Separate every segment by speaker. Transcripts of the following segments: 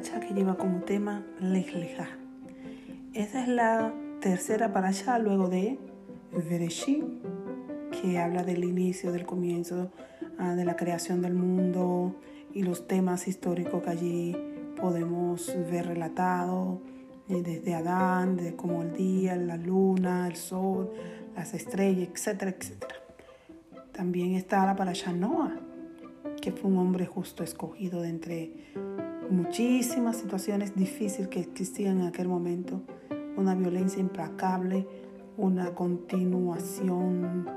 Speaker 1: paracha que lleva como tema Lech Esa es la tercera paracha luego de Bereshit, que habla del inicio, del comienzo, ah, de la creación del mundo y los temas históricos que allí podemos ver relatados, eh, desde Adán, de como el día, la luna, el sol, las estrellas, etcétera, etcétera. También está la paracha Noah, que fue un hombre justo escogido de entre muchísimas situaciones difíciles que existían en aquel momento, una violencia implacable, una continuación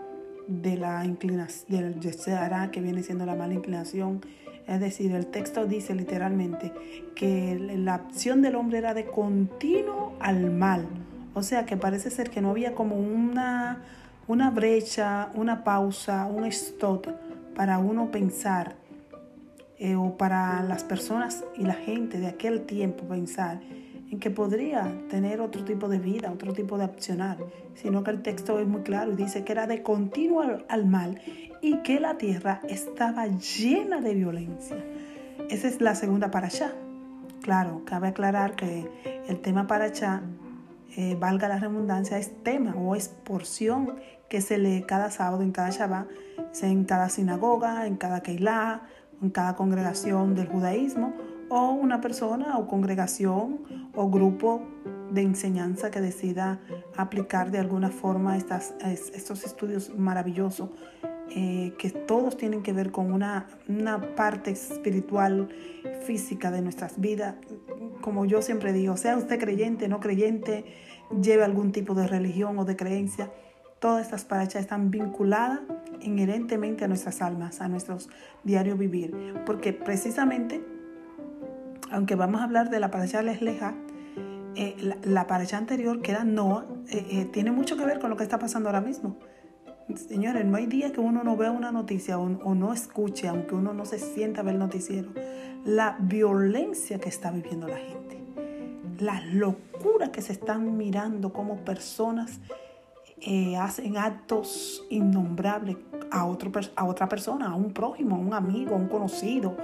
Speaker 1: de la inclinación, del Yesara, que viene siendo la mala inclinación. Es decir, el texto dice literalmente que la acción del hombre era de continuo al mal. O sea que parece ser que no había como una, una brecha, una pausa, un stop para uno pensar eh, o para las personas y la gente de aquel tiempo pensar en que podría tener otro tipo de vida, otro tipo de accionar, sino que el texto es muy claro y dice que era de continuo al mal y que la tierra estaba llena de violencia. Esa es la segunda para allá. Claro, cabe aclarar que el tema para allá, eh, valga la redundancia, es tema o es porción que se lee cada sábado en cada Shabbat, en cada sinagoga, en cada Keilah, en cada congregación del judaísmo o una persona o congregación o grupo de enseñanza que decida aplicar de alguna forma estas, estos estudios maravillosos eh, que todos tienen que ver con una, una parte espiritual, física de nuestras vidas. Como yo siempre digo, sea usted creyente, no creyente, lleve algún tipo de religión o de creencia, todas estas parachas están vinculadas inherentemente a nuestras almas, a nuestros diarios vivir, porque precisamente aunque vamos a hablar de la paracha Lesleja, eh, la, la paracha anterior, que era Noah, eh, eh, tiene mucho que ver con lo que está pasando ahora mismo. Señores, no hay día que uno no vea una noticia o, o, no escuche, aunque uno no se sienta a ver el noticiero, la violencia que está viviendo la gente, la locura que se están mirando como personas eh, hacen actos innombrables a, otro, a otra persona, a un prójimo, a un amigo, a un conocido,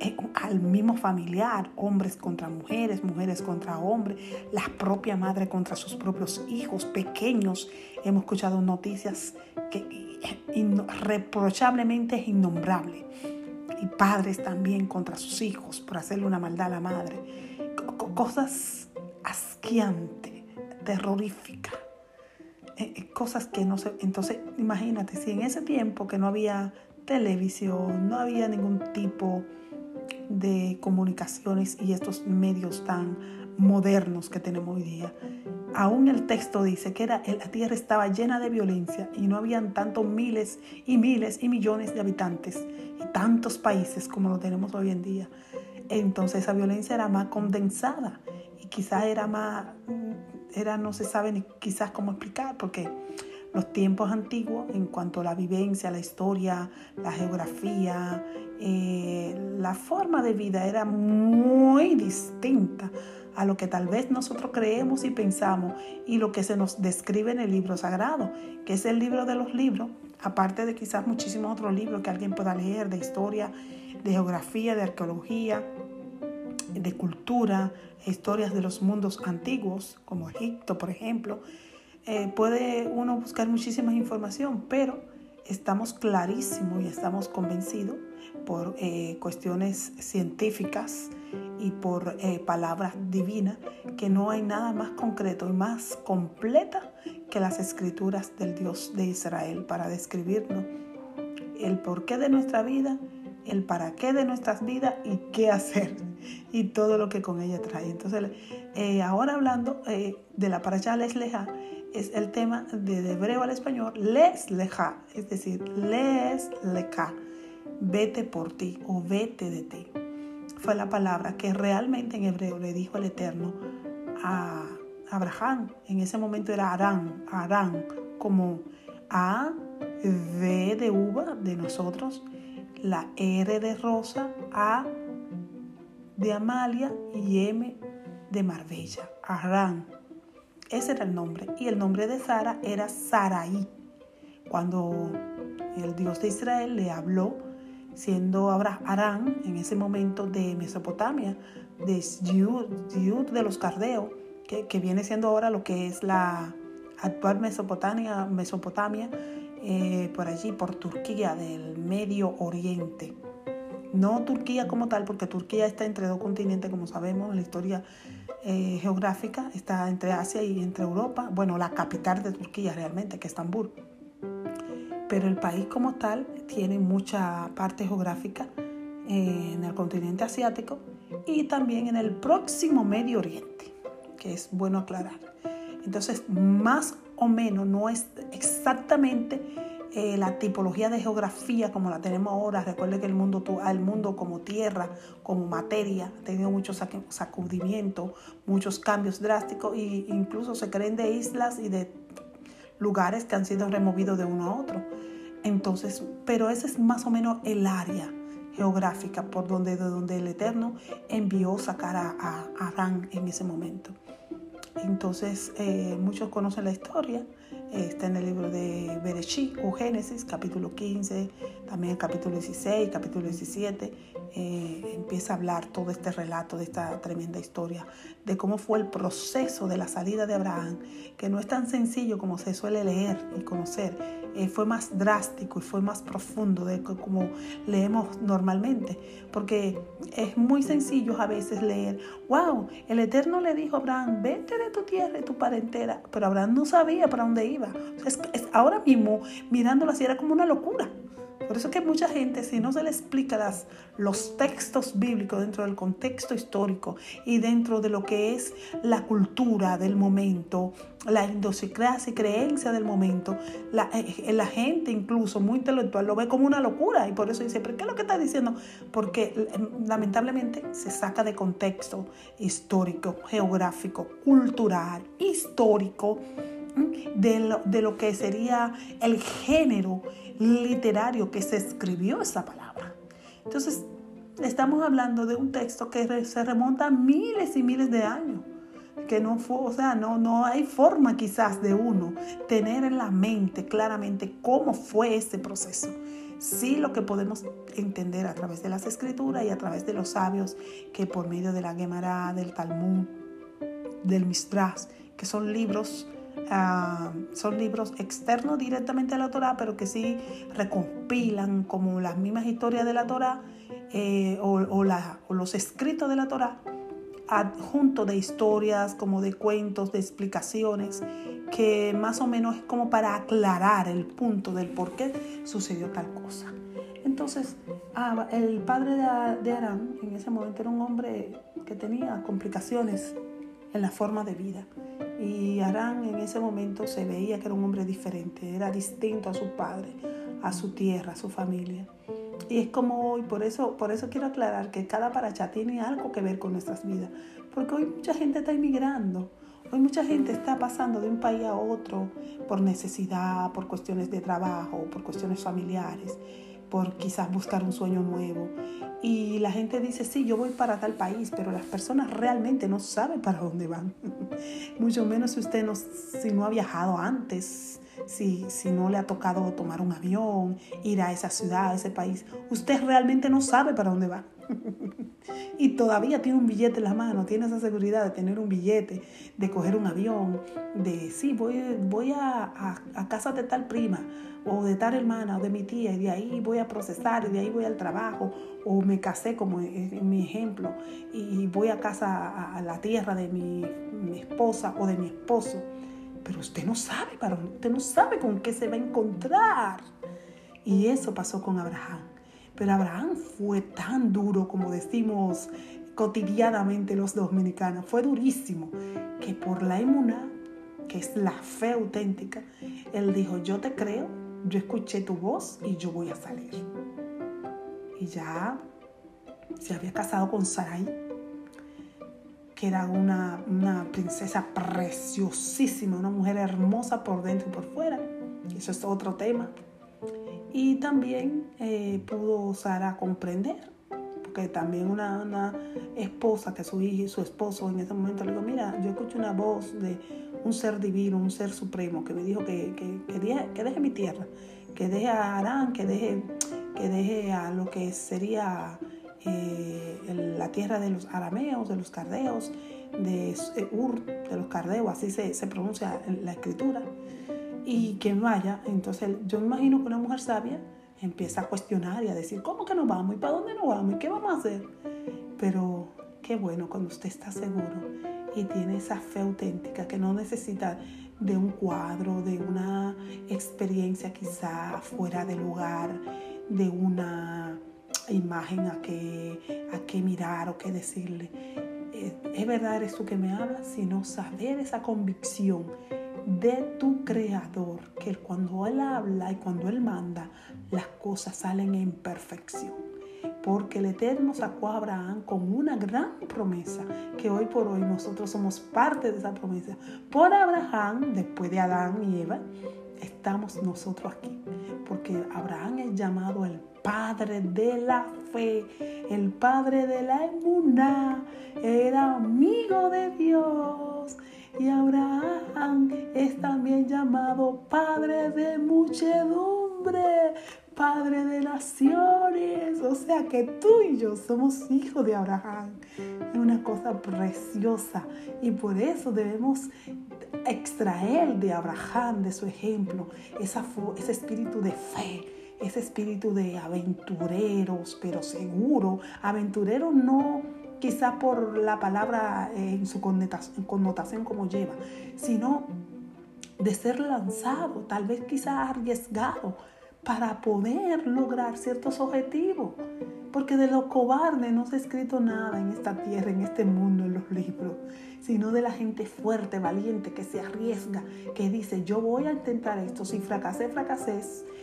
Speaker 1: eh, al mismo familiar, hombres contra mujeres, mujeres contra hombres, la propia madre contra sus propios hijos pequeños. Hemos escuchado noticias que reprochablemente es innombrable. Y padres también contra sus hijos por hacerle una maldad a la madre. Cosas asqueantes, terroríficas eh, eh, cosas que no se... Entonces, imagínate, si en ese tiempo que no había televisión, no había ningún tipo de comunicaciones y estos medios tan modernos que tenemos hoy día, aún el texto dice que era, la tierra estaba llena de violencia y no habían tantos miles y miles y millones de habitantes y tantos países como lo tenemos hoy en día. Entonces esa violencia era más condensada y quizás era más era no se sabe ni quizás cómo explicar, porque los tiempos antiguos, en cuanto a la vivencia, la historia, la geografía, eh, la forma de vida era muy distinta a lo que tal vez nosotros creemos y pensamos y lo que se nos describe en el libro sagrado, que es el libro de los libros, aparte de quizás muchísimos otros libros que alguien pueda leer de historia, de geografía, de arqueología, de cultura, historias de los mundos antiguos, como Egipto, por ejemplo, eh, puede uno buscar muchísima información, pero estamos clarísimos y estamos convencidos por eh, cuestiones científicas y por eh, palabras divinas que no hay nada más concreto y más completa que las escrituras del Dios de Israel para describirnos el porqué de nuestra vida el para qué de nuestras vidas y qué hacer y todo lo que con ella trae. Entonces, eh, ahora hablando eh, de la paracha les leja, es el tema de, hebreo al español, les leja, es decir, les leca, vete por ti o vete de ti. Fue la palabra que realmente en hebreo le dijo el Eterno a Abraham. En ese momento era Arán, Arán, como A, V de uva de nosotros la R de Rosa, A de Amalia y M de Marbella, Arán. Ese era el nombre. Y el nombre de Sara era Saraí. Cuando el Dios de Israel le habló, siendo Arán en ese momento de Mesopotamia, de Ziut de los Cardeos, que, viene siendo ahora lo que es la actual Mesopotamia, Mesopotamia eh, por allí, por Turquía, del Medio Oriente. No Turquía como tal, porque Turquía está entre dos continentes, como sabemos en la historia eh, geográfica, está entre Asia y entre Europa. Bueno, la capital de Turquía realmente, que es Estambul. Pero el país como tal tiene mucha parte geográfica eh, en el continente asiático y también en el próximo Medio Oriente, que es bueno aclarar. Entonces, más o menos, no es exactamente eh, la tipología de geografía como la tenemos ahora. Recuerde que el mundo, el mundo como tierra, como materia, ha tenido muchos sacudimientos, muchos cambios drásticos e incluso se creen de islas y de lugares que han sido removidos de uno a otro. Entonces, pero ese es más o menos el área geográfica por donde, de donde el Eterno envió sacar a, a Adán en ese momento. Entonces, eh, muchos conocen la historia. Está en el libro de Bereshit o Génesis, capítulo 15, también el capítulo 16, capítulo 17. Eh, empieza a hablar todo este relato de esta tremenda historia, de cómo fue el proceso de la salida de Abraham, que no es tan sencillo como se suele leer y conocer fue más drástico y fue más profundo de como leemos normalmente, porque es muy sencillo a veces leer, wow, el Eterno le dijo a Abraham, vete de tu tierra y tu parentela, pero Abraham no sabía para dónde iba. Es, ahora mismo, mirándolo así, era como una locura. Por eso que mucha gente, si no se le explica las, los textos bíblicos dentro del contexto histórico y dentro de lo que es la cultura del momento, la idiosincrasia y creencia del momento, la, eh, la, gente incluso muy intelectual lo ve como una locura y por eso dice, ¿pero qué es lo que está diciendo? Porque eh, lamentablemente se saca de contexto histórico, geográfico, cultural, histórico, de lo, de lo que sería el género literario que se escribió esa palabra. Entonces, estamos hablando de un texto que se remonta a miles y miles de años que no fue, o sea, no, no hay forma quizás de uno tener en la mente claramente cómo fue ese proceso. Sí lo que podemos entender a través de las escrituras y a través de los sabios que por medio de la Gemara, del Talmud, del Mistrás, que son libros Ah, son libros externos directamente a la Torah, pero que sí recompilan como las mismas historias de la Torah eh, o, o, los escritos de la Torah, adjunto de historias, como de cuentos, de explicaciones, que más o menos es como para aclarar el punto del por qué sucedió tal cosa. Entonces, ah, el padre de, de Arán en ese momento era un hombre que tenía complicaciones en la forma de vida. Y Arán en ese momento se veía que era un hombre diferente, era distinto a su padre, a su tierra, a su familia. Y es como hoy, por eso, por eso quiero aclarar que cada paracha tiene algo que ver con nuestras vidas. Porque hoy mucha gente está emigrando. Hoy mucha gente está pasando de un país a otro por necesidad, por cuestiones de trabajo, por cuestiones familiares por quizás buscar un sueño nuevo. Y la gente dice, sí, yo voy para tal país, pero las personas realmente no saben para dónde van. Mucho menos si usted no, si no ha viajado antes, si, si no le ha tocado tomar un avión, ir a esa ciudad, a ese país. Usted realmente no sabe para dónde va. y todavía tiene un billete en la mano, tiene esa seguridad de tener un billete, de coger un avión, de sí, voy, voy a, casa de tal prima o de tal hermana o de mi tía y de ahí voy a procesar y de ahí voy al trabajo o me casé como en mi ejemplo y voy a casa a, la tierra de mi esposa o de mi esposo. Pero usted no sabe para usted no sabe con qué se va a encontrar. Y eso pasó con Abraham. Pero Abraham fue tan duro, como decimos cotidianamente los dominicanos, fue durísimo, que por la emuná, que es la fe auténtica, él dijo, yo te creo, yo escuché tu voz y yo voy a salir. Y ya se había casado con Sarai, que era una, una princesa preciosísima, una mujer hermosa por dentro y por fuera. Eso es otro tema. Y también eh, pudo Sara comprender, porque también una, esposa que su hijo y su esposo en ese momento le dijo, mira, yo escucho una voz de un ser divino, un ser supremo, que me dijo que, que, deje, mi tierra, que deje a Arán, que deje, que deje a lo que sería eh, la tierra de los arameos, de los cardeos, de eh, Ur, de los cardeos, así se, se pronuncia en la escritura. Y quien vaya, entonces yo me imagino que una mujer sabia empieza a cuestionar y a decir, ¿cómo que nos vamos? ¿Y para dónde nos vamos? ¿Y qué vamos a hacer? Pero qué bueno cuando usted está seguro y tiene esa fe auténtica que no necesita de un cuadro, de una experiencia quizá fuera de lugar, de una imagen a que, a que mirar o que decirle. Eh, es verdad, eres tú que me hablas, sino saber esa convicción de tu creador, que cuando Él habla y cuando Él manda, las cosas salen en perfección. Porque el Eterno sacó a Abraham con una gran promesa, que hoy por hoy nosotros somos parte de esa promesa. Por Abraham, después de Adán y Eva, estamos nosotros aquí. Porque Abraham es llamado el padre de la fe, el padre de la emuná, era amigo de Dios. Y Abraham es también llamado Padre de muchedumbre, Padre de naciones. O sea que tú y yo somos hijos de Abraham. Es una cosa preciosa. Y por eso debemos extraer de Abraham, de su ejemplo, ese espíritu de fe ese espíritu de aventureros, pero seguro. Aventurero no quizá por la palabra eh, en su connotación como lleva, sino de ser lanzado, tal vez quizá arriesgado para poder lograr ciertos objetivos. Porque de lo cobarde no se ha escrito nada en esta tierra, en este mundo, en los libros, sino de la gente fuerte, valiente, que se arriesga, que dice, yo voy a intentar esto, si fracasé, fracasé,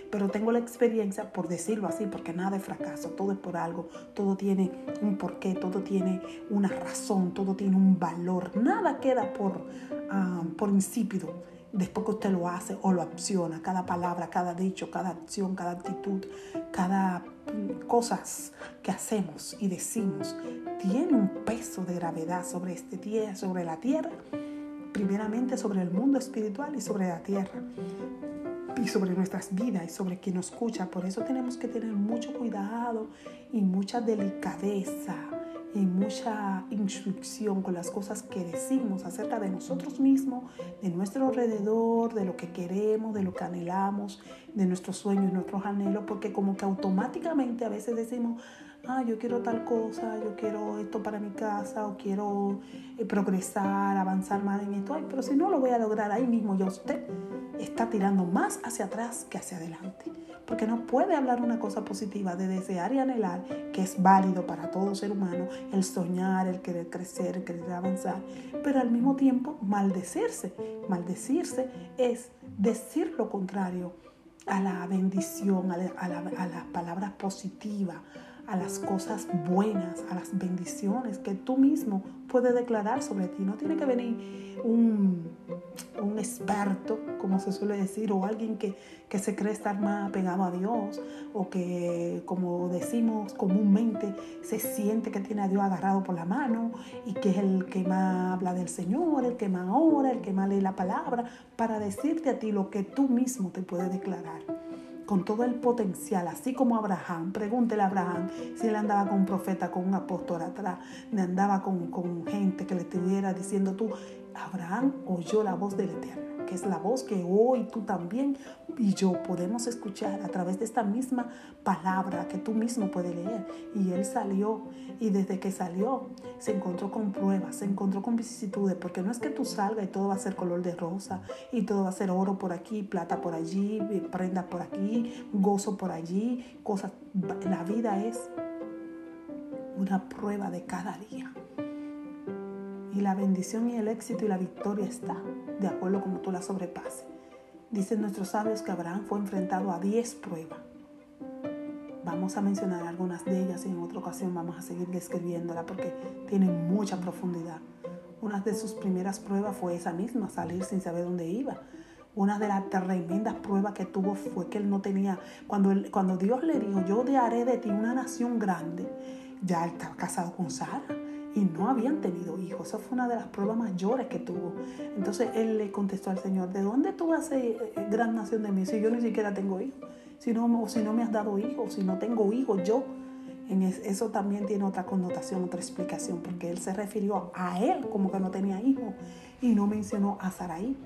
Speaker 1: pero tengo la experiencia, por decirlo así, porque nada es fracaso, todo es por algo, todo tiene un porqué, todo tiene una razón, todo tiene un valor, nada queda por, ah, por insípido después que usted lo hace o lo acciona, cada palabra, cada dicho, cada acción, cada actitud, cada mm, cosas que hacemos y decimos, tiene un peso de gravedad sobre este día, sobre la tierra, primeramente sobre el mundo espiritual y sobre la tierra y sobre nuestras vidas y sobre quien nos escucha. Por eso tenemos que tener mucho cuidado y mucha delicadeza y mucha instrucción con las cosas que decimos acerca de nosotros mismos, de nuestro alrededor, de lo que queremos, de lo que anhelamos, de nuestros sueños nuestros anhelos, porque como que automáticamente a veces decimos, ah, yo quiero tal cosa, yo quiero esto para mi casa, o quiero eh, progresar, avanzar más en esto, pero si no lo voy a lograr ahí mismo, ya usted está tirando más hacia atrás que hacia adelante. Porque no puede hablar una cosa positiva de desear y anhelar, que es válido para todo ser humano, el soñar, el querer crecer, el querer avanzar, pero al mismo tiempo maldecirse. Maldecirse es decir lo contrario a la bendición, a las palabras positivas, a las cosas buenas, a las bendiciones que tú mismo puedes declarar sobre ti. No tiene que venir un, un experto, como se suele decir, o alguien que, que se cree estar más pegado a Dios, o que, como decimos comúnmente, se siente que tiene a Dios agarrado por la mano y que es el que más habla del Señor, el que más ora, el que más lee la palabra, para decirte a ti lo que tú mismo te puedes declarar con todo el potencial, así como Abraham. Pregúntele a Abraham si él andaba con un profeta, con un apóstol atrás, ni andaba con, con gente que le estuviera diciendo tú, Abraham oyó la voz del Eterno que es la voz que hoy tú también y yo podemos escuchar a través de esta misma palabra que tú mismo puedes leer. Y él salió y desde que salió se encontró con pruebas, se encontró con vicisitudes, porque no es que tú salgas y todo va a ser color de rosa y todo va a ser oro por aquí, plata por allí, prenda por aquí, gozo por allí, cosas. La vida es una prueba de cada día. Y la bendición y el éxito y la victoria está de acuerdo como tú la sobrepases. Dicen nuestros sabios que Abraham fue enfrentado a 10 pruebas. Vamos a mencionar algunas de ellas y en otra ocasión vamos a seguir describiéndola porque tiene mucha profundidad. Una de sus primeras pruebas fue esa misma, salir sin saber dónde iba. Una de las tremendas pruebas que tuvo fue que él no tenía, cuando, cuando Dios le dijo, yo te haré de ti una nación grande, ya él estaba casado con Sara y no habían tenido hijos. Esa fue una de las pruebas mayores que tuvo. Entonces él le contestó al Señor, ¿de dónde tú haces eh, gran nación de mí si yo ni siquiera tengo hijos? Si no, si no me has dado hijos, si no tengo hijos yo. En eso también tiene otra connotación, otra explicación, porque él se refirió a él como que no tenía hijo y no mencionó a Saraí,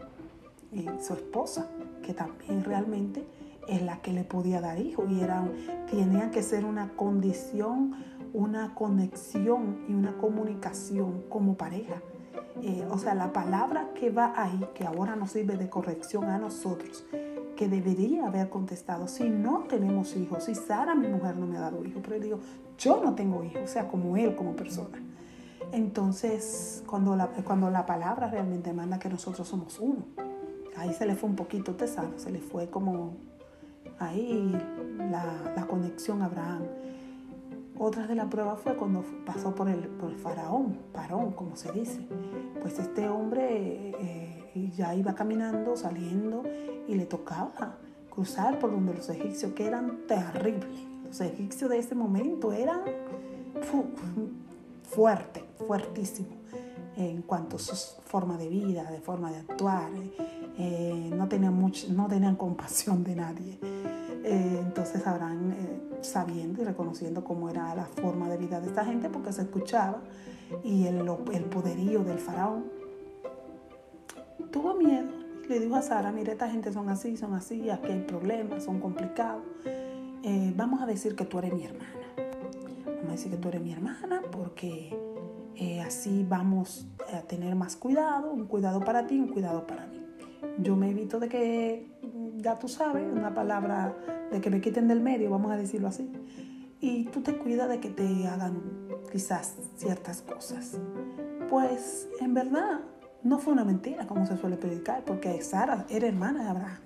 Speaker 1: eh, su esposa, que también realmente es la que le podía dar hijo y era, tenía que ser una condición, una conexión y una comunicación como pareja. Eh, o sea, la palabra que va ahí, que ahora nos sirve de corrección a nosotros, que debería haber contestado, si no tenemos hijos, si Sara, mi mujer, no me ha dado hijo, pero digo, yo no tengo hijos, o sea, como él, como persona. Entonces, cuando la, cuando la palabra realmente manda que nosotros somos uno, ahí se le fue un poquito, te sabes, se le fue como ahí la, la conexión a Abraham. Otra de las pruebas fue cuando pasó por el, por el faraón, parón, como se dice. Pues este hombre eh, ya iba caminando, saliendo, y le tocaba cruzar por donde los egipcios, que eran terribles. Los egipcios de ese momento eran fuertes, fuertísimos en cuanto a su forma de vida, de forma de actuar. Eh, no, tenían mucho, no tenían compasión de nadie. Eh, entonces habrán eh, sabiendo y reconociendo cómo era la forma de vida de esta gente porque se escuchaba y el, el poderío del faraón. Tuvo miedo y le dijo a Sara, mire, esta gente son así, son así, aquí hay problemas, son complicados. Eh, vamos a decir que tú eres mi hermana. Vamos a decir que tú eres mi hermana porque así vamos a tener más cuidado, un cuidado para ti, un cuidado para mí. Yo me evito de que, ya tú sabes, una palabra de que me quiten del medio, vamos a decirlo así. Y tú te cuidas de que te hagan quizás ciertas cosas. Pues en verdad no fue una mentira como se suele predicar, porque Sara era hermana de Abraham.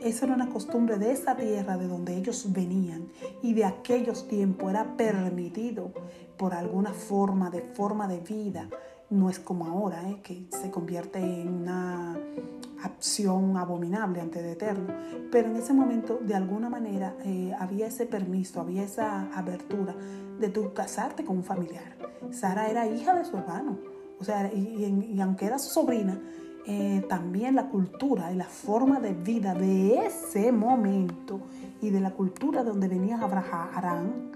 Speaker 1: Esa era una costumbre de esa tierra de donde ellos venían y de aquellos tiempos era permitido por alguna forma de forma de vida. No es como ahora, ¿eh? que se convierte en una acción abominable ante el Eterno. Pero en ese momento, de alguna manera, eh, había ese permiso, había esa abertura de tú casarte con un familiar. Sara era hija de su hermano, o sea, y, aunque era su sobrina, eh, también la cultura y la forma de vida de ese momento y de la cultura donde venía Abraham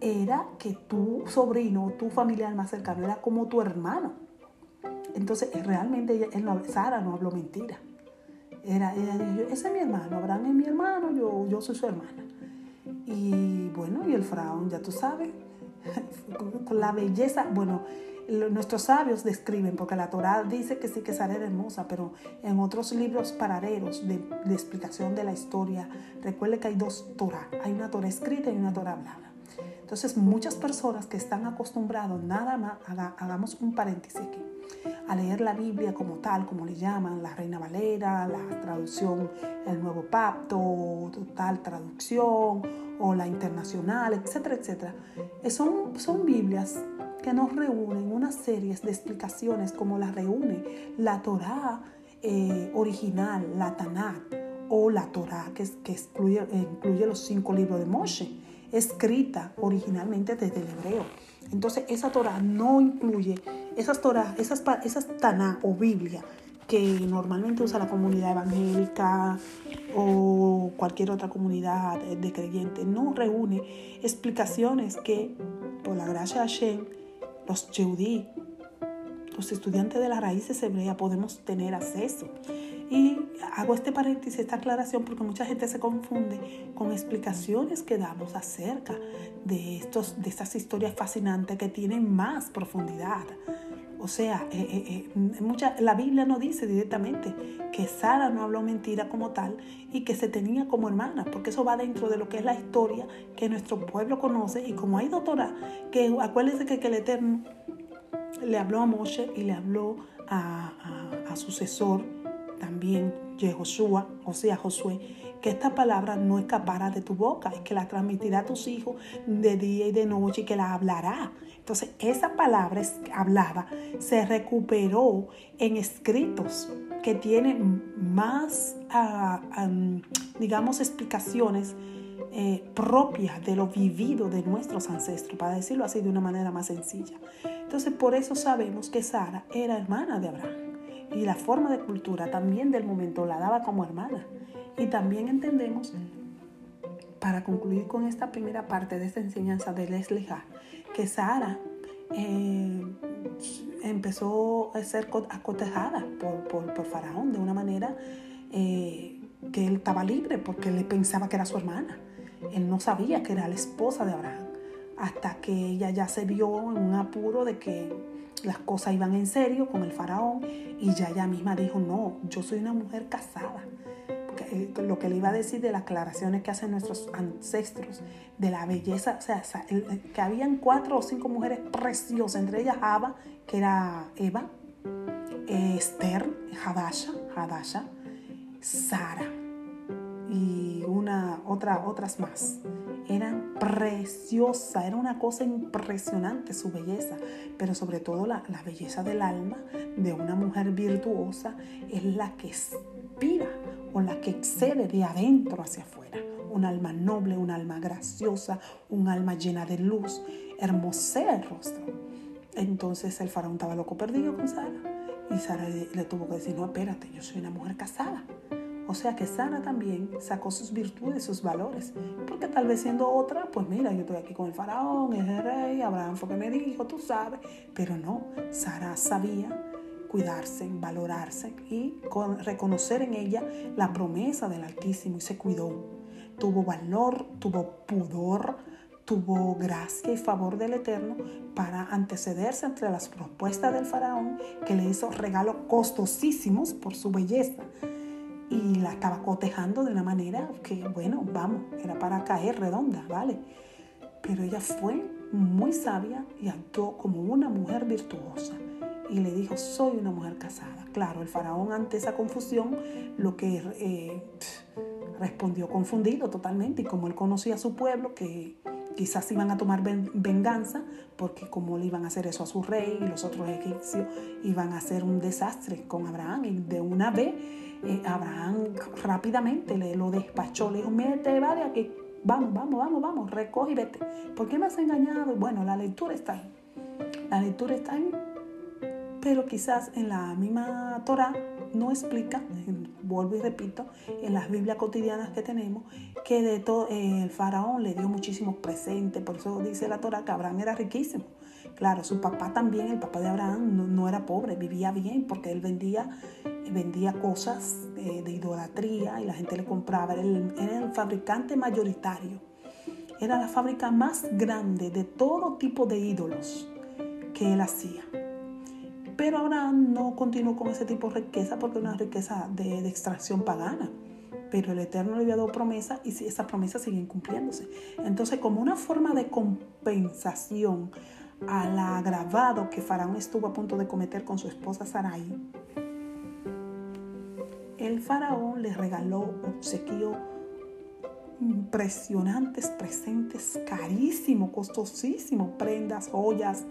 Speaker 1: era que tu sobrino, tu familiar más cercano, era como tu hermano. Entonces, realmente ella, él no, Sara no habló mentira. Era, ella dijo, ese es mi hermano, Abraham es mi hermano, yo, soy su hermana. Y bueno, y el faraón, ya tú sabes, con la belleza, bueno, nuestros sabios describen, porque la Torá dice que sí que Sara era hermosa, pero en otros libros paralelos de, de explicación de la historia, recuerde que hay dos Torah, hay una Torah escrita y una Torah hablada. Entonces, muchas personas que están acostumbrados, nada más, hagamos un paréntesis aquí, a leer la Biblia como tal, como le llaman, la Reina Valera, la traducción El Nuevo Pacto, total traducción, o la internacional, etcétera, etcétera. Eh, son, son Biblias que nos reúnen unas series de explicaciones como las reúne la Torá eh, original, la Tanakh, o la Torá que, que excluye, incluye los cinco libros de Moshe escrita originalmente desde el hebreo. Entonces esa Torah no incluye esas Torah, esas, esas Taná o Biblia que normalmente usa la comunidad evangélica o cualquier otra comunidad de creyentes. No reúne explicaciones que, por la gracia de Hashem, los Yehudí, los estudiantes de las raíces hebreas podemos tener acceso. Y hago este paréntesis, esta aclaración, porque mucha gente se confunde con explicaciones que damos acerca de, estos, de estas historias fascinantes que tienen más profundidad. O sea, eh, eh, eh, mucha, la Biblia no dice directamente que Sara no habló mentira como tal y que se tenía como hermana, porque eso va dentro de lo que es la historia que nuestro pueblo conoce. Y como hay doctora, que acuérdense que, el Eterno le habló a Moshe y le habló a, a, a sucesor también Yehoshua, o sea, Josué, que esta palabra no escapará de tu boca, es que la transmitirá a tus hijos de día y de noche y que la hablará. Entonces, esa palabra hablada se recuperó en escritos que tienen más, ah, digamos, explicaciones eh, propias de lo vivido de nuestros ancestros, para decirlo así de una manera más sencilla. Entonces, por eso sabemos que Sara era hermana de Abraham y la forma de cultura también del momento la daba como hermana. Y también entendemos para concluir con esta primera parte de esta enseñanza de Leslie que Sara eh, empezó a ser acotejada por, por, Faraón de una manera eh, que él estaba libre porque él pensaba que era su hermana. Él no sabía que era la esposa de Abraham hasta que ella ya se vio en un apuro de que las cosas iban en serio con el faraón y ya ella misma dijo, no, yo soy una mujer casada. Porque eh, lo que le iba a decir de las aclaraciones que hacen nuestros ancestros, de la belleza, o sea, que habían cuatro o cinco mujeres preciosas, entre ellas Ava, que era Eva, Esther, Hadasha, Hadasha, Sara y una, otra, otras más eran preciosas, era una cosa impresionante su belleza, pero sobre todo la, belleza del alma de una mujer virtuosa es la que inspira o la que excede de adentro hacia afuera. Un alma noble, un alma graciosa, un alma llena de luz, hermosea el rostro. Entonces el faraón estaba loco perdido con Sara y Sara le tuvo que decir, no, espérate, yo soy una mujer casada o sea que Sara también sacó sus virtudes, sus valores. Porque tal vez siendo otra, pues mira, yo estoy aquí con el faraón, es el rey, Abraham fue que me dijo, tú sabes. Pero no, Sara sabía cuidarse, valorarse y reconocer en ella la promesa del Altísimo y se cuidó. Tuvo valor, tuvo pudor, tuvo gracia y favor del Eterno para antecederse entre las propuestas del faraón que le hizo regalos costosísimos por su belleza y la estaba cotejando de una manera que, bueno, vamos, era para caer redonda, ¿vale? Pero ella fue muy sabia y actuó como una mujer virtuosa y le dijo, soy una mujer casada. Claro, el faraón ante esa confusión lo que eh, respondió confundido totalmente y como él conocía a su pueblo, que quizás iban a tomar venganza, porque como le iban a hacer eso a su rey y los otros egipcios iban a hacer un desastre con Abraham y de una vez eh, Abraham rápidamente le lo despachó, le dijo, mete, vale aquí, vamos, vamos, vamos, vamos, recoge y vete. ¿Por qué me has engañado? Bueno, la lectura está ahí. La lectura está ahí, pero quizás en la misma Torah no explica, vuelvo y repito, en las Biblias cotidianas que tenemos, que de todo eh, el faraón le dio muchísimos presentes, por eso dice la Torah que Abraham era riquísimo. Claro, su papá también, el papá de Abraham, no, era pobre, vivía bien porque él vendía, vendía cosas de, idolatría y la gente le compraba. Era el, fabricante mayoritario. Era la fábrica más grande de todo tipo de ídolos que él hacía. Pero Abraham no continuó con ese tipo de riqueza porque era una riqueza de extracción pagana pero el Eterno le había dado promesa y esas promesas siguen cumpliéndose. Entonces, como una forma de compensación al agravado que Faraón estuvo a punto de cometer con su esposa Sarai, el faraón le regaló, obsequió impresionantes presentes, carísimos, costosísimos, prendas, joyas,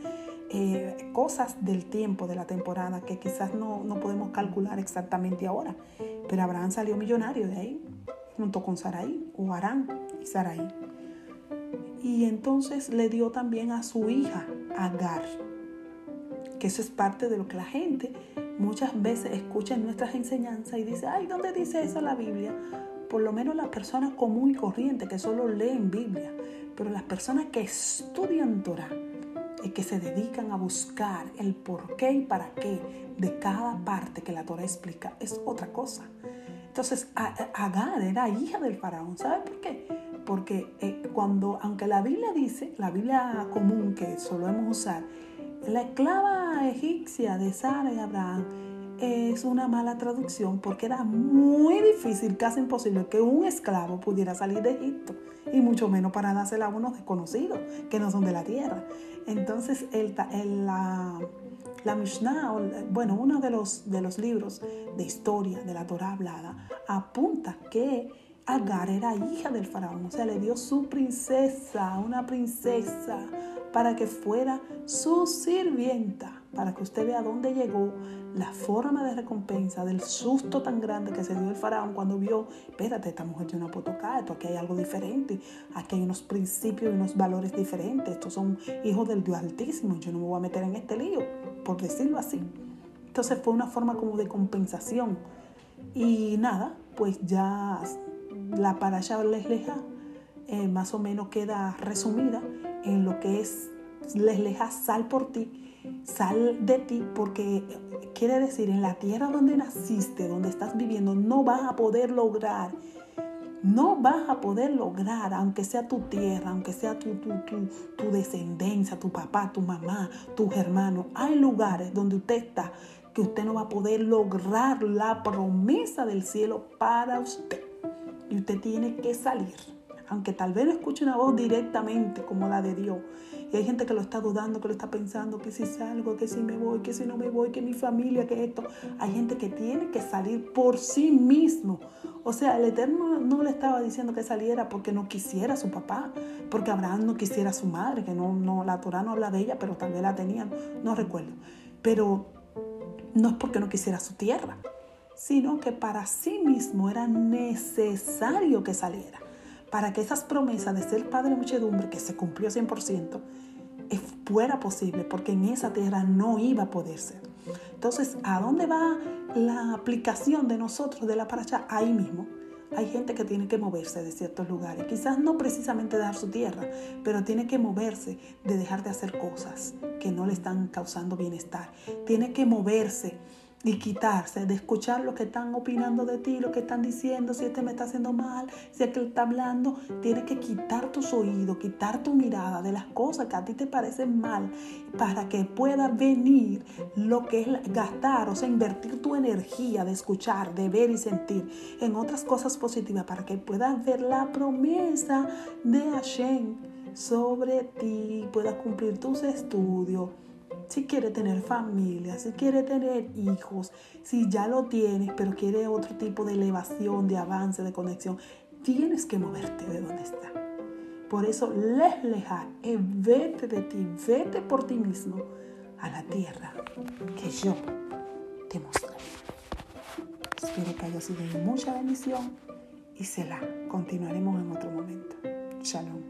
Speaker 1: eh, cosas del tiempo, de la temporada, que quizás no, no, podemos calcular exactamente ahora. Pero Abraham salió millonario de ahí, junto con Sarai, o Arán y Sarai. Y entonces le dio también a su hija, Agar, que eso es parte de lo que la gente muchas veces escucha en nuestras enseñanzas y dice, ay, ¿dónde dice eso la Biblia? Por lo menos las personas común y corriente que solo leen Biblia, pero las personas que estudian Torah y que se dedican a buscar el por qué y para qué de cada parte que la Torah explica es otra cosa. Entonces, Agar era hija del faraón. ¿Sabe por qué? Porque eh, cuando, aunque la Biblia dice, la Biblia común que solemos usar, la esclava egipcia de Sara y Abraham es una mala traducción porque era muy difícil, casi imposible que un esclavo pudiera salir de Egipto y mucho menos para dársela a unos desconocidos que no son de la tierra. Entonces el, la, la Mishnah, bueno, uno de los, de los libros de historia de la Torah hablada, apunta que Agar era hija del faraón, o sea, le dio su princesa, una princesa, para que fuera su sirvienta, para que usted vea dónde llegó la forma de recompensa del susto tan grande que se dio el faraón cuando vio, espérate, esta mujer tiene una potocá, esto aquí hay algo diferente, aquí hay unos principios y unos valores diferentes, estos son hijos del Dios Altísimo, yo no me voy a meter en este lío, por decirlo así. Entonces fue una forma como de compensación. Y nada, pues ya la parasha les eh, más o menos queda resumida en lo que es les leja sal por ti, sal de ti, porque quiere decir en la tierra donde naciste, donde estás viviendo, no vas a poder lograr no vas a poder lograr, aunque sea tu tierra, aunque sea tu, tu, tu, descendencia, tu papá, tu mamá, tus hermanos. Hay lugares donde usted está que usted no va a poder lograr la promesa del cielo para usted. Y usted tiene que salir. Aunque tal vez no escuche una voz directamente como la de Dios, y hay gente que lo está dudando, que lo está pensando, que si salgo, que si me voy, que si no me voy, que mi familia, que esto. Hay gente que tiene que salir por sí mismo. O sea, el Eterno no le estaba diciendo que saliera porque no quisiera a su papá, porque Abraham no quisiera a su madre, que no, no, la Torah no habla de ella, pero tal vez la tenían, no recuerdo. Pero no es porque no quisiera su tierra, sino que para sí mismo era necesario que saliera para que esas promesas de ser padre muchedumbre, que se cumplió 100%, fuera posible, porque en esa tierra no iba a poder ser. Entonces, ¿a dónde va la aplicación de nosotros de la paracha? Ahí mismo. Hay gente que tiene que moverse de ciertos lugares. Quizás no precisamente dejar su tierra, pero tiene que moverse de dejar de hacer cosas que no le están causando bienestar. Tiene que moverse y quitarse de escuchar lo que están opinando de ti, lo que están diciendo, si este me está haciendo mal, si aquel está hablando, tienes que quitar tus oídos, quitar tu mirada de las cosas que a ti te parecen mal para que pueda venir lo que es gastar, o sea, invertir tu energía de escuchar, de ver y sentir en otras cosas positivas para que puedas ver la promesa de Hashem sobre ti, puedas cumplir tus estudios si quiere tener familia, si quiere tener hijos, si ya lo tienes, pero quiere otro tipo de elevación, de avance, de conexión, tienes que moverte de donde está. Por eso, les leja, vete de ti, vete por ti mismo a la tierra que yo te mostré. Espero que haya sido de mucha bendición y se la continuaremos en otro momento. Shalom.